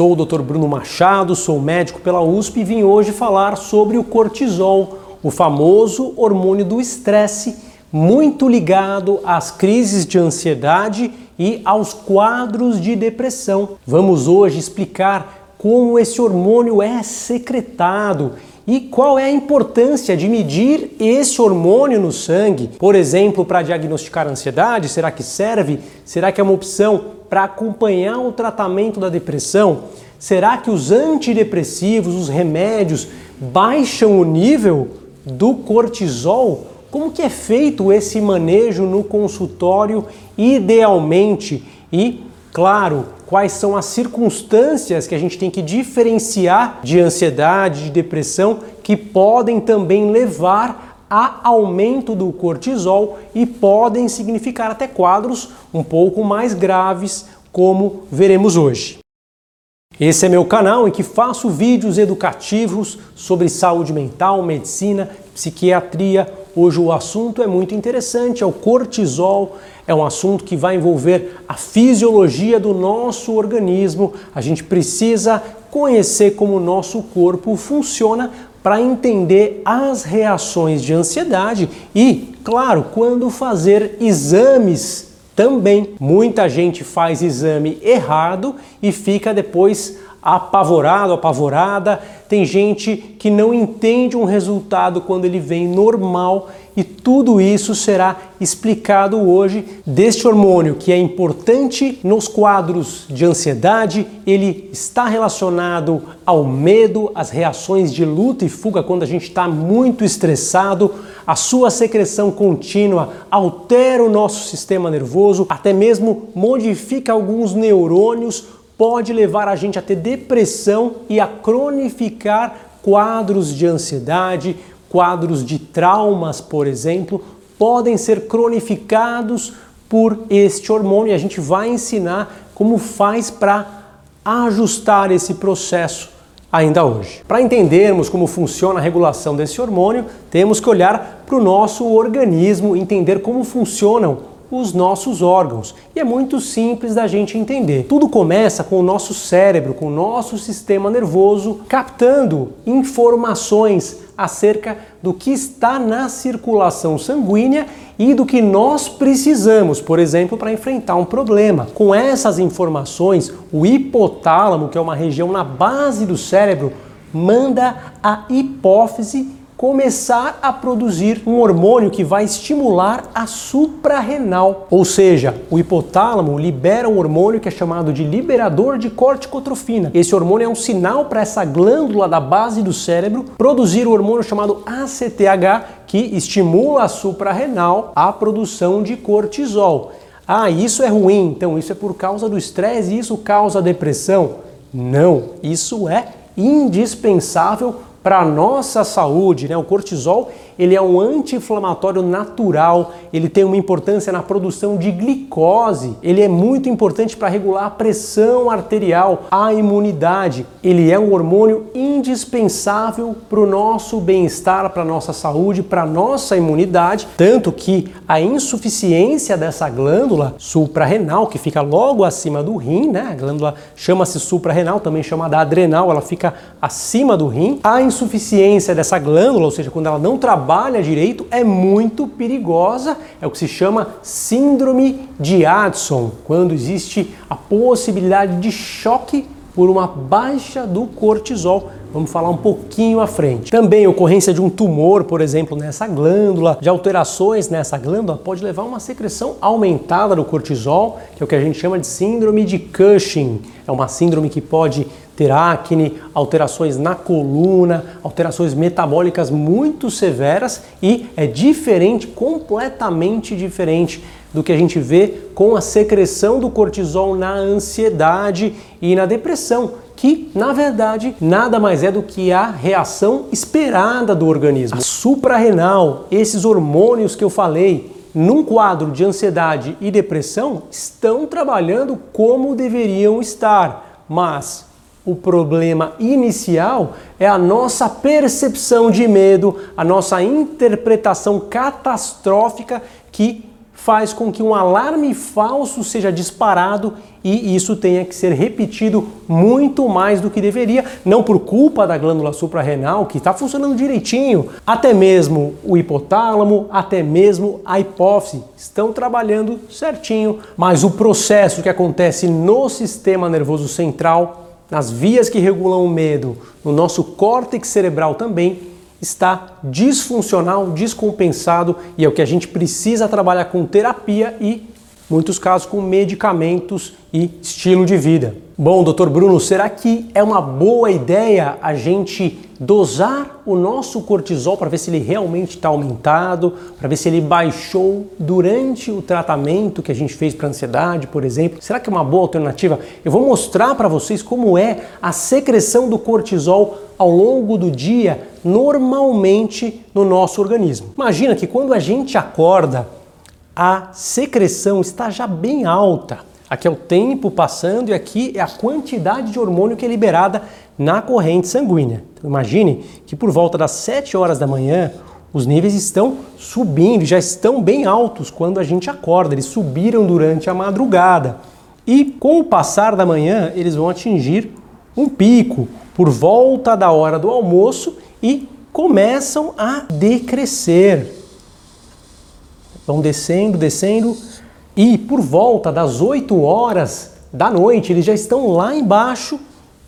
Sou o Dr. Bruno Machado, sou médico pela USP e vim hoje falar sobre o cortisol, o famoso hormônio do estresse, muito ligado às crises de ansiedade e aos quadros de depressão. Vamos hoje explicar como esse hormônio é secretado e qual é a importância de medir esse hormônio no sangue? Por exemplo, para diagnosticar ansiedade, será que serve? Será que é uma opção para acompanhar o tratamento da depressão? Será que os antidepressivos, os remédios, baixam o nível do cortisol? Como que é feito esse manejo no consultório idealmente? E, claro, quais são as circunstâncias que a gente tem que diferenciar de ansiedade, de depressão, que podem também levar a aumento do cortisol e podem significar até quadros um pouco mais graves, como veremos hoje. Esse é meu canal em que faço vídeos educativos sobre saúde mental, medicina, psiquiatria. Hoje o assunto é muito interessante, é o cortisol é um assunto que vai envolver a fisiologia do nosso organismo. A gente precisa conhecer como o nosso corpo funciona para entender as reações de ansiedade e, claro, quando fazer exames também. Muita gente faz exame errado e fica depois apavorado, apavorada. Tem gente que não entende um resultado quando ele vem normal e tudo isso será explicado hoje deste hormônio que é importante nos quadros de ansiedade, ele está relacionado ao medo, às reações de luta e fuga quando a gente está muito estressado, a sua secreção contínua altera o nosso sistema nervoso, até mesmo modifica alguns neurônios pode levar a gente a ter depressão e a cronificar quadros de ansiedade, quadros de traumas, por exemplo, podem ser cronificados por este hormônio e a gente vai ensinar como faz para ajustar esse processo ainda hoje. Para entendermos como funciona a regulação desse hormônio, temos que olhar para o nosso organismo, entender como funcionam os nossos órgãos. E é muito simples da gente entender. Tudo começa com o nosso cérebro, com o nosso sistema nervoso, captando informações acerca do que está na circulação sanguínea e do que nós precisamos, por exemplo, para enfrentar um problema. Com essas informações, o hipotálamo, que é uma região na base do cérebro, manda a hipófise começar a produzir um hormônio que vai estimular a suprarrenal. Ou seja, o hipotálamo libera um hormônio que é chamado de liberador de corticotrofina. Esse hormônio é um sinal para essa glândula da base do cérebro produzir o hormônio chamado ACTH, que estimula a suprarrenal a produção de cortisol. Ah, isso é ruim, então isso é por causa do estresse e isso causa depressão? Não, isso é indispensável para a nossa saúde, né? O cortisol ele é um anti-inflamatório natural, ele tem uma importância na produção de glicose, ele é muito importante para regular a pressão arterial, a imunidade, ele é um hormônio indispensável para o nosso bem-estar, para a nossa saúde, para a nossa imunidade, tanto que a insuficiência dessa glândula suprarrenal, que fica logo acima do rim, né? A glândula chama-se suprarrenal, também chamada adrenal, ela fica acima do rim. A insuficiência dessa glândula, ou seja, quando ela não trabalha trabalha direito é muito perigosa, é o que se chama síndrome de Addison, quando existe a possibilidade de choque por uma baixa do cortisol. Vamos falar um pouquinho à frente. Também ocorrência de um tumor, por exemplo, nessa glândula, de alterações nessa glândula, pode levar a uma secreção aumentada do cortisol, que é o que a gente chama de síndrome de Cushing. É uma síndrome que pode ter acne, alterações na coluna, alterações metabólicas muito severas e é diferente, completamente diferente do que a gente vê com a secreção do cortisol na ansiedade e na depressão, que na verdade nada mais é do que a reação esperada do organismo. A suprarrenal, esses hormônios que eu falei, num quadro de ansiedade e depressão, estão trabalhando como deveriam estar, mas o problema inicial é a nossa percepção de medo, a nossa interpretação catastrófica que faz com que um alarme falso seja disparado e isso tenha que ser repetido muito mais do que deveria, não por culpa da glândula suprarrenal, que está funcionando direitinho, até mesmo o hipotálamo, até mesmo a hipófise estão trabalhando certinho, mas o processo que acontece no sistema nervoso central, nas vias que regulam o medo, no nosso córtex cerebral também, está disfuncional, descompensado e é o que a gente precisa trabalhar com terapia e, muitos casos, com medicamentos e estilo de vida. Bom, doutor Bruno, será que é uma boa ideia a gente dosar o nosso cortisol para ver se ele realmente está aumentado, para ver se ele baixou durante o tratamento que a gente fez para ansiedade, por exemplo? Será que é uma boa alternativa? Eu vou mostrar para vocês como é a secreção do cortisol ao longo do dia, normalmente no nosso organismo. Imagina que quando a gente acorda, a secreção está já bem alta. Aqui é o tempo passando e aqui é a quantidade de hormônio que é liberada na corrente sanguínea. Então, imagine que por volta das 7 horas da manhã, os níveis estão subindo, já estão bem altos quando a gente acorda, eles subiram durante a madrugada. E com o passar da manhã, eles vão atingir um pico por volta da hora do almoço e começam a decrescer. Vão descendo, descendo, e por volta das 8 horas da noite eles já estão lá embaixo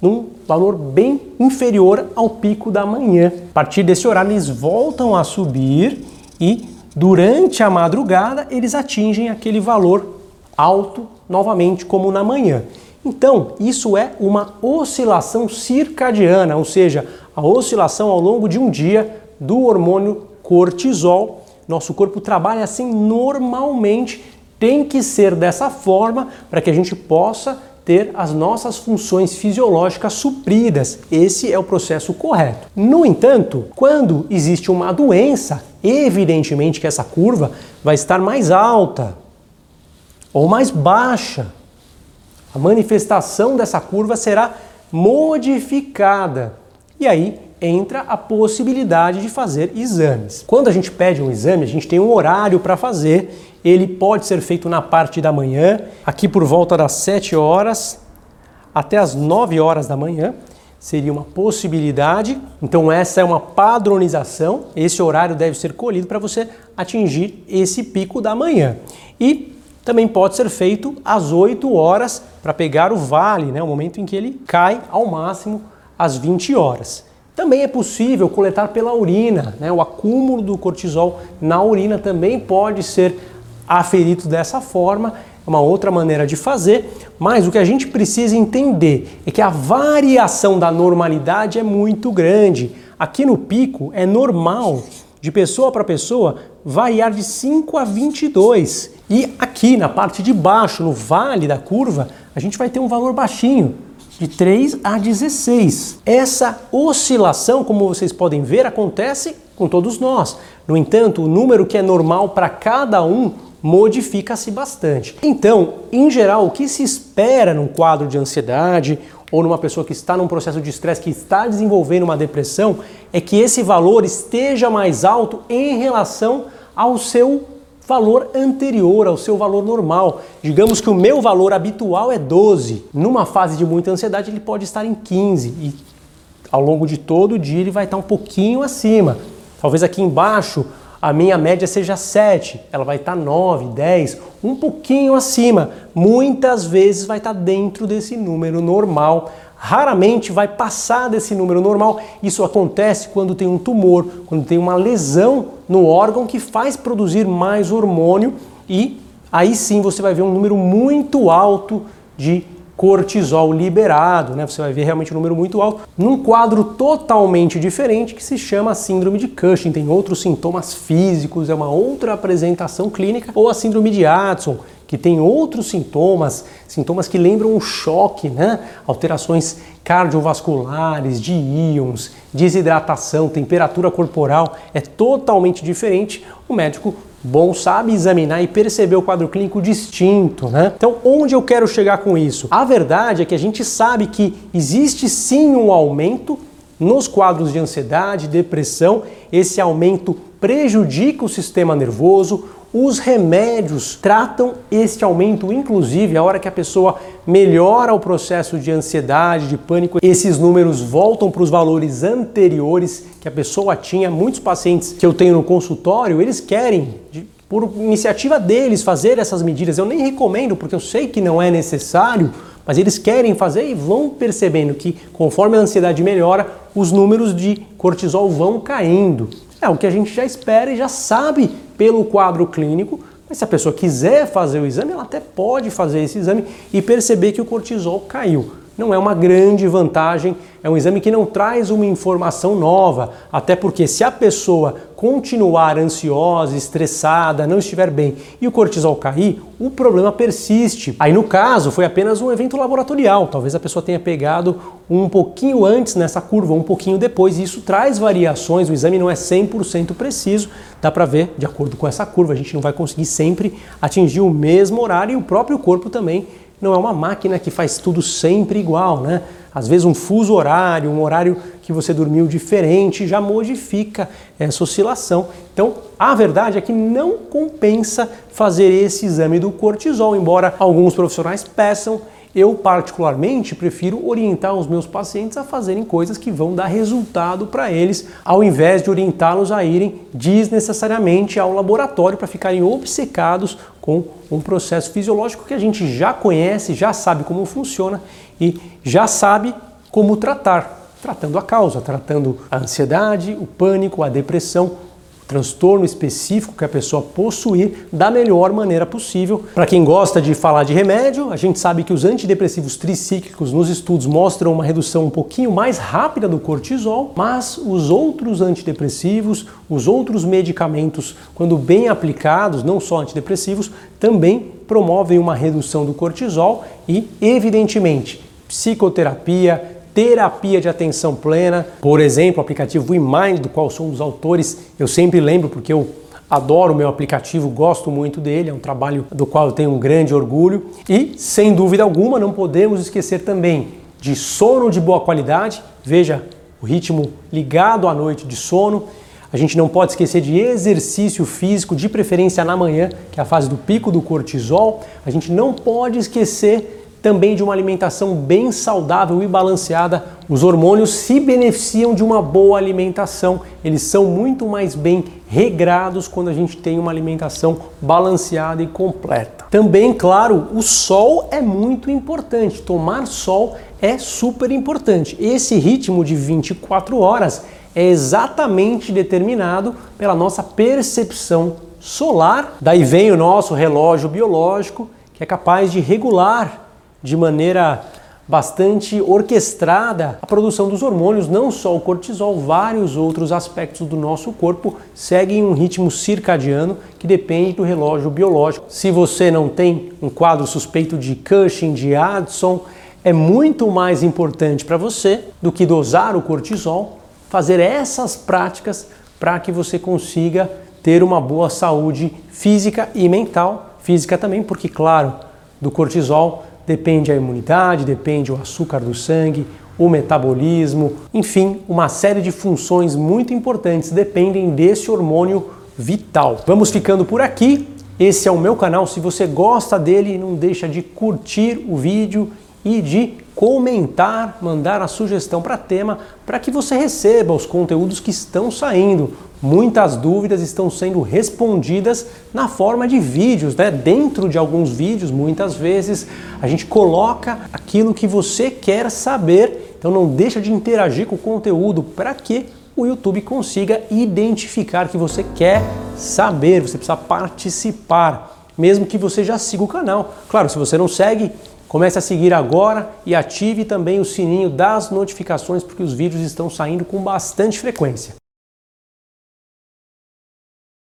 num valor bem inferior ao pico da manhã. A partir desse horário eles voltam a subir e durante a madrugada eles atingem aquele valor alto novamente como na manhã. Então, isso é uma oscilação circadiana, ou seja, a oscilação ao longo de um dia do hormônio cortisol. Nosso corpo trabalha assim normalmente tem que ser dessa forma para que a gente possa ter as nossas funções fisiológicas supridas. Esse é o processo correto. No entanto, quando existe uma doença, evidentemente que essa curva vai estar mais alta ou mais baixa. A manifestação dessa curva será modificada. E aí entra a possibilidade de fazer exames. Quando a gente pede um exame, a gente tem um horário para fazer ele pode ser feito na parte da manhã, aqui por volta das 7 horas até as 9 horas da manhã. Seria uma possibilidade. Então, essa é uma padronização. Esse horário deve ser colhido para você atingir esse pico da manhã. E também pode ser feito às 8 horas para pegar o vale, né, o momento em que ele cai ao máximo às 20 horas. Também é possível coletar pela urina, né? o acúmulo do cortisol na urina também pode ser aferido dessa forma, é uma outra maneira de fazer, mas o que a gente precisa entender é que a variação da normalidade é muito grande. Aqui no pico é normal de pessoa para pessoa variar de 5 a 22. E aqui na parte de baixo, no vale da curva, a gente vai ter um valor baixinho, de 3 a 16. Essa oscilação, como vocês podem ver, acontece com todos nós. No entanto, o número que é normal para cada um modifica-se bastante. Então, em geral, o que se espera num quadro de ansiedade ou numa pessoa que está num processo de estresse, que está desenvolvendo uma depressão, é que esse valor esteja mais alto em relação ao seu valor anterior, ao seu valor normal. Digamos que o meu valor habitual é 12. Numa fase de muita ansiedade, ele pode estar em 15 e ao longo de todo o dia ele vai estar um pouquinho acima. Talvez aqui embaixo a minha média seja 7, ela vai estar 9, 10, um pouquinho acima. Muitas vezes vai estar dentro desse número normal. Raramente vai passar desse número normal. Isso acontece quando tem um tumor, quando tem uma lesão no órgão que faz produzir mais hormônio e aí sim você vai ver um número muito alto de cortisol liberado, né? Você vai ver realmente um número muito alto, num quadro totalmente diferente que se chama síndrome de Cushing. Tem outros sintomas físicos, é uma outra apresentação clínica, ou a síndrome de Addison, que tem outros sintomas, sintomas que lembram um choque, né? Alterações cardiovasculares, de íons, desidratação, temperatura corporal, é totalmente diferente. O médico bom sabe examinar e perceber o quadro clínico distinto, né? Então, onde eu quero chegar com isso? A verdade é que a gente sabe que existe sim um aumento nos quadros de ansiedade, depressão, esse aumento prejudica o sistema nervoso, Os remédios tratam este aumento, inclusive a hora que a pessoa melhora o processo de ansiedade, de pânico, esses números voltam para os valores anteriores que a pessoa tinha. Muitos pacientes que eu tenho no consultório, eles querem, por iniciativa deles, fazer essas medidas. Eu nem recomendo, porque eu sei que não é necessário, mas eles querem fazer e vão percebendo que conforme a ansiedade melhora, os números de cortisol vão caindo. É o que a gente já espera e já sabe pelo quadro clínico, mas se a pessoa quiser fazer o exame, ela até pode fazer esse exame e perceber que o cortisol caiu não é uma grande vantagem, é um exame que não traz uma informação nova, até porque se a pessoa continuar ansiosa, estressada, não estiver bem e o cortisol cair, o problema persiste. Aí no caso foi apenas um evento laboratorial, talvez a pessoa tenha pegado um pouquinho antes nessa curva, um pouquinho depois, e isso traz variações, o exame não é 100% preciso, dá para ver de acordo com essa curva, a gente não vai conseguir sempre atingir o mesmo horário e o próprio corpo também não é uma máquina que faz tudo sempre igual, né? Às vezes um fuso horário, um horário que você dormiu diferente já modifica essa oscilação. Então, a verdade é que não compensa fazer esse exame do cortisol, embora alguns profissionais peçam eu, particularmente, prefiro orientar os meus pacientes a fazerem coisas que vão dar resultado para eles, ao invés de orientá-los a irem desnecessariamente ao laboratório para ficarem obcecados com um processo fisiológico que a gente já conhece, já sabe como funciona e já sabe como tratar. Tratando a causa, tratando a ansiedade, o pânico, a depressão, transtorno específico que a pessoa possuir da melhor maneira possível. Para quem gosta de falar de remédio, a gente sabe que os antidepressivos tricíclicos nos estudos mostram uma redução um pouquinho mais rápida do cortisol, mas os outros antidepressivos, os outros medicamentos, quando bem aplicados, não só antidepressivos, também promovem uma redução do cortisol e, evidentemente, psicoterapia, terapia de atenção plena, por exemplo, o aplicativo WeMind, do qual sou um dos autores, eu sempre lembro porque eu adoro o meu aplicativo, gosto muito dele, é um trabalho do qual eu tenho um grande orgulho e, sem dúvida alguma, não podemos esquecer também de sono de boa qualidade, veja o ritmo ligado à noite de sono. A gente não pode esquecer de exercício físico, de preferência na manhã, que é a fase do pico do cortisol. A gente não pode esquecer também de uma alimentação bem saudável e balanceada. Os hormônios se beneficiam de uma boa alimentação, eles são muito mais bem regrados quando a gente tem uma alimentação balanceada e completa. Também, claro, o sol é muito importante. Tomar sol é super importante. Esse ritmo de 24 horas é exatamente determinado pela nossa percepção solar. Daí vem o nosso relógio biológico, que é capaz de regular de maneira bastante orquestrada a produção dos hormônios, não só o cortisol, vários outros aspectos do nosso corpo seguem um ritmo circadiano que depende do relógio biológico. Se você não tem um quadro suspeito de Cushing, de Addison, é muito mais importante para você do que dosar o cortisol, fazer essas práticas para que você consiga ter uma boa saúde física e mental. Física também, porque claro, do cortisol depende a imunidade, depende o açúcar do sangue, o metabolismo, enfim, uma série de funções muito importantes dependem desse hormônio vital. Vamos ficando por aqui. Esse é o meu canal. Se você gosta dele, não deixa de curtir o vídeo e de comentar, mandar a sugestão para tema, para que você receba os conteúdos que estão saindo. Muitas dúvidas estão sendo respondidas na forma de vídeos, né? Dentro de alguns vídeos, muitas vezes a gente coloca aquilo que você quer saber. Então não deixa de interagir com o conteúdo para que o YouTube consiga identificar que você quer saber, você precisa participar, mesmo que você já siga o canal. Claro, se você não segue, Comece a seguir agora e ative também o sininho das notificações porque os vídeos estão saindo com bastante frequência.